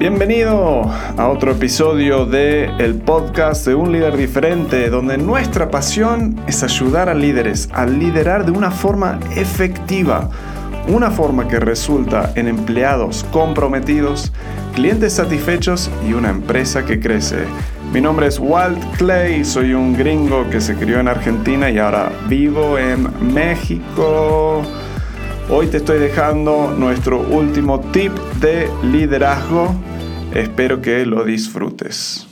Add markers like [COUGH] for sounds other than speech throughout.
Bienvenido a otro episodio de el podcast de un líder diferente, donde nuestra pasión es ayudar a líderes a liderar de una forma efectiva, una forma que resulta en empleados comprometidos, clientes satisfechos y una empresa que crece. Mi nombre es Walt Clay, soy un gringo que se crió en Argentina y ahora vivo en México. Hoy te estoy dejando nuestro último tip de liderazgo Espero que lo disfrutes.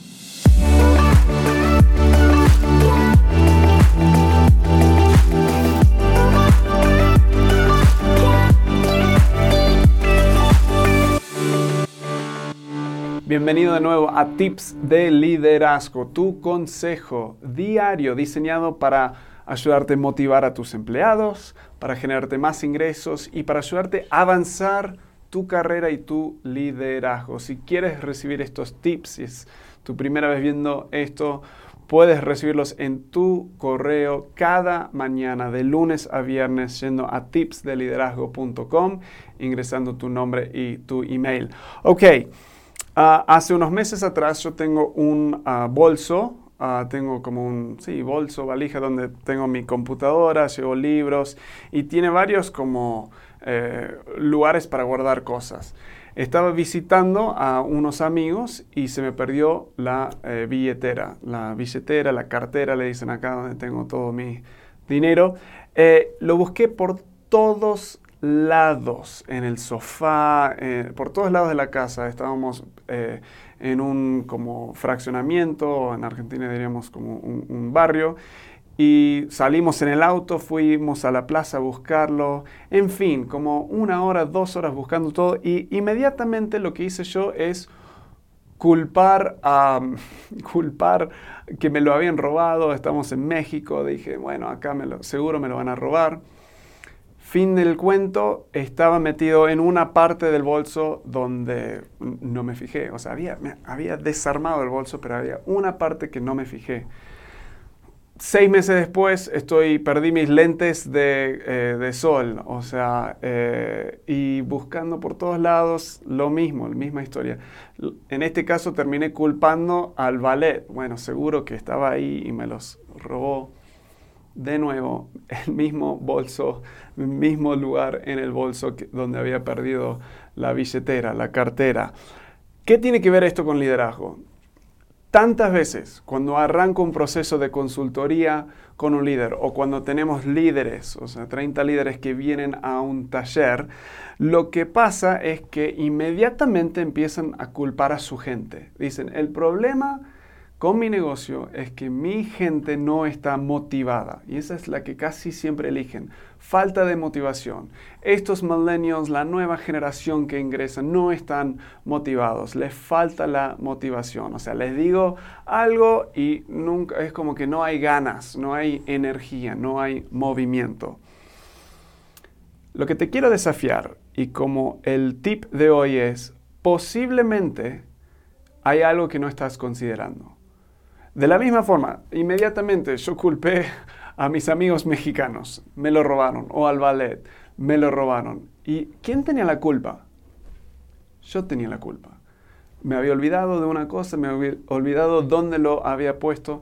Bienvenido de nuevo a Tips de Liderazgo, tu consejo diario diseñado para ayudarte a motivar a tus empleados, para generarte más ingresos y para ayudarte a avanzar tu carrera y tu liderazgo. Si quieres recibir estos tips, si es tu primera vez viendo esto, puedes recibirlos en tu correo cada mañana, de lunes a viernes, yendo a tipsdeliderazgo.com, ingresando tu nombre y tu email. Ok, ah, hace unos meses atrás yo tengo un ah, bolso ah, tengo como un sí, bolso, valija donde tengo mi computadora, llevo libros y tiene varios como eh, lugares para guardar cosas. Estaba visitando a unos amigos y se me perdió la eh, billetera, la billetera, la cartera, le dicen acá donde tengo todo mi dinero. Eh, lo busqué por todos lados, en el sofá, por todos lados de la casa. Estábamos en un como fraccionamiento, en Argentina diríamos como un barrio, y salimos en el auto, fuimos a la plaza a buscarlo, en fin, como una hora, dos horas buscando todo y inmediatamente lo que hice yo es culpar a [LAUGHS] culpar que me lo habían robado, estamos en México, dije, bueno, acá me lo, seguro me lo van a robar. Fin del cuento, estaba metido en una parte del bolso donde no me fijé, o sea, había, había desarmado el bolso, pero había una parte que no me fijé seis meses después estoy, perdí mis lentes de, eh, sol, o sea, eh, y buscando por todos lados lo mismo, la misma historia. En este caso terminé culpando al ballet. Bueno, seguro que estaba ahí y me los robó de nuevo el mismo bolso, el mismo lugar en el bolso donde había perdido la billetera, la cartera. ¿Qué tiene que ver esto con liderazgo? Tantas veces cuando arranco un proceso de consultoría con un líder o cuando tenemos líderes, o sea, 30 líderes que vienen a un taller, lo que pasa es que inmediatamente empiezan a culpar a su gente. Dicen, el problema con mi negocio es que mi gente no está motivada y esa es la que casi siempre eligen. Falta de motivación. Estos millennials, la nueva generación que ingresa, no están motivados. Les falta la motivación. O sea, les digo algo y nunca es como que no hay ganas, no hay energía, no hay movimiento. Lo que te quiero desafiar y como el tip de hoy es, posiblemente hay algo que no estás considerando. De la misma forma, inmediatamente yo culpé a mis amigos mexicanos, me lo robaron, o al ballet, me lo robaron. ¿Y quién tenía la culpa? Yo tenía la culpa. Me había olvidado de una cosa, me había olvidado dónde lo había puesto.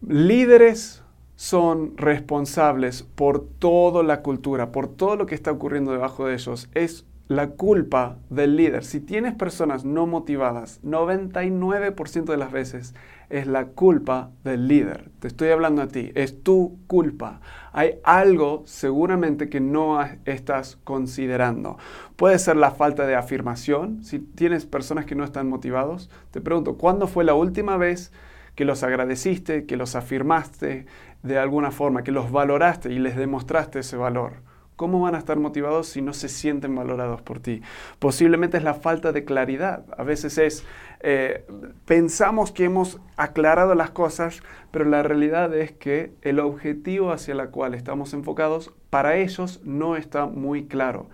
Líderes son responsables por toda la cultura, por todo lo que está ocurriendo debajo de ellos. Es la culpa del líder. Si tienes personas no motivadas, 99% de las veces es la culpa del líder. Te estoy hablando a ti, es tu culpa. Hay algo seguramente que no estás considerando. Puede ser la falta de afirmación. Si tienes personas que no están motivados, te pregunto, ¿cuándo fue la última vez que los agradeciste, que los afirmaste de alguna forma, que los valoraste y les demostraste ese valor? ¿Cómo van a estar motivados si no se sienten valorados por ti? Posiblemente es la falta de claridad. A veces es, eh, pensamos que hemos aclarado las cosas, pero la realidad es que el objetivo hacia el cual estamos enfocados para ellos no está muy claro.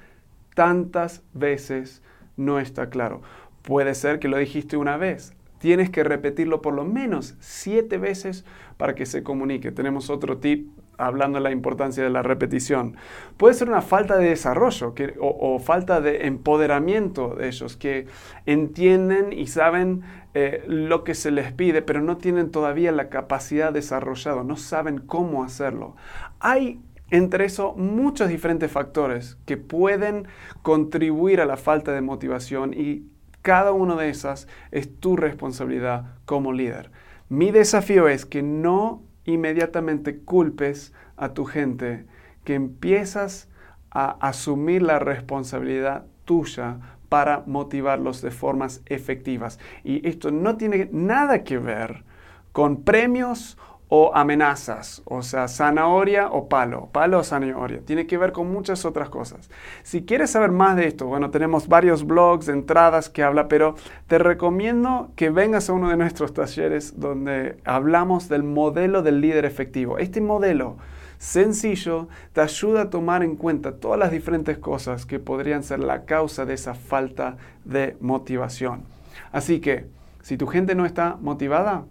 Tantas veces no está claro. Puede ser que lo dijiste una vez. Tienes que repetirlo por lo menos siete veces para que se comunique. Tenemos otro tip hablando de la importancia de la repetición. Puede ser una falta de desarrollo o, falta de empoderamiento de ellos, que entienden y saben eh, lo que se les pide, pero no tienen todavía la capacidad desarrollada, no saben cómo hacerlo. Hay entre eso muchos diferentes factores que pueden contribuir a la falta de motivación y cada una de esas es tu responsabilidad como líder. Mi desafío es que no inmediatamente culpes a tu gente, que empiezas a asumir la responsabilidad tuya para motivarlos de formas efectivas. Y esto no tiene nada que ver con premios o amenazas, o sea, zanahoria o palo, palo o zanahoria. Tiene que ver con muchas otras cosas. Si quieres saber más de esto, bueno, tenemos varios blogs, entradas que habla, pero te recomiendo que vengas a uno de nuestros talleres donde hablamos del modelo del líder efectivo. Este modelo sencillo te ayuda a tomar en cuenta todas las diferentes cosas que podrían ser la causa de esa falta de motivación. Así que, si tu gente no está motivada,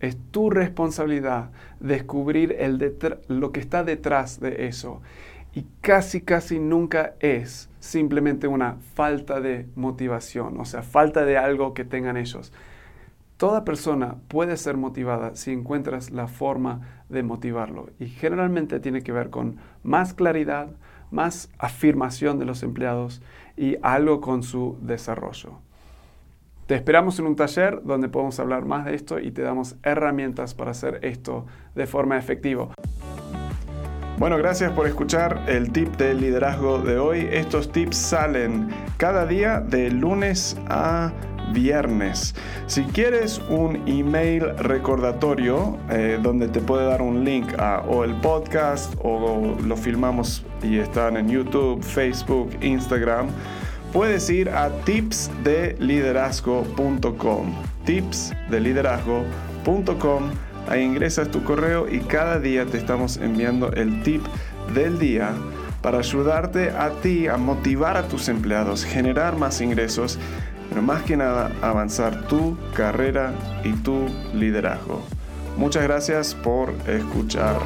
es tu responsabilidad descubrir el lo que está detrás de eso. Y casi, casi nunca es simplemente una falta de motivación, o sea, falta de algo que tengan ellos. Toda persona puede ser motivada si encuentras la forma de motivarlo. Y generalmente tiene que ver con más claridad, más afirmación de los empleados y algo con su desarrollo. Te esperamos en un taller donde podemos hablar más de esto y te damos herramientas para hacer esto de forma efectiva. Bueno, gracias por escuchar el tip de liderazgo de hoy. Estos tips salen cada día de lunes a viernes. Si quieres un email recordatorio eh, donde te puede dar un link a o el podcast o lo filmamos y están en YouTube, Facebook, Instagram puedes ir a tipsdeliderazgo.com. Tipsdeliderazgo.com. Ahí ingresas tu correo y cada día te estamos enviando el tip del día para ayudarte a ti a motivar a tus empleados, generar más ingresos, pero más que nada avanzar tu carrera y tu liderazgo. Muchas gracias por escuchar.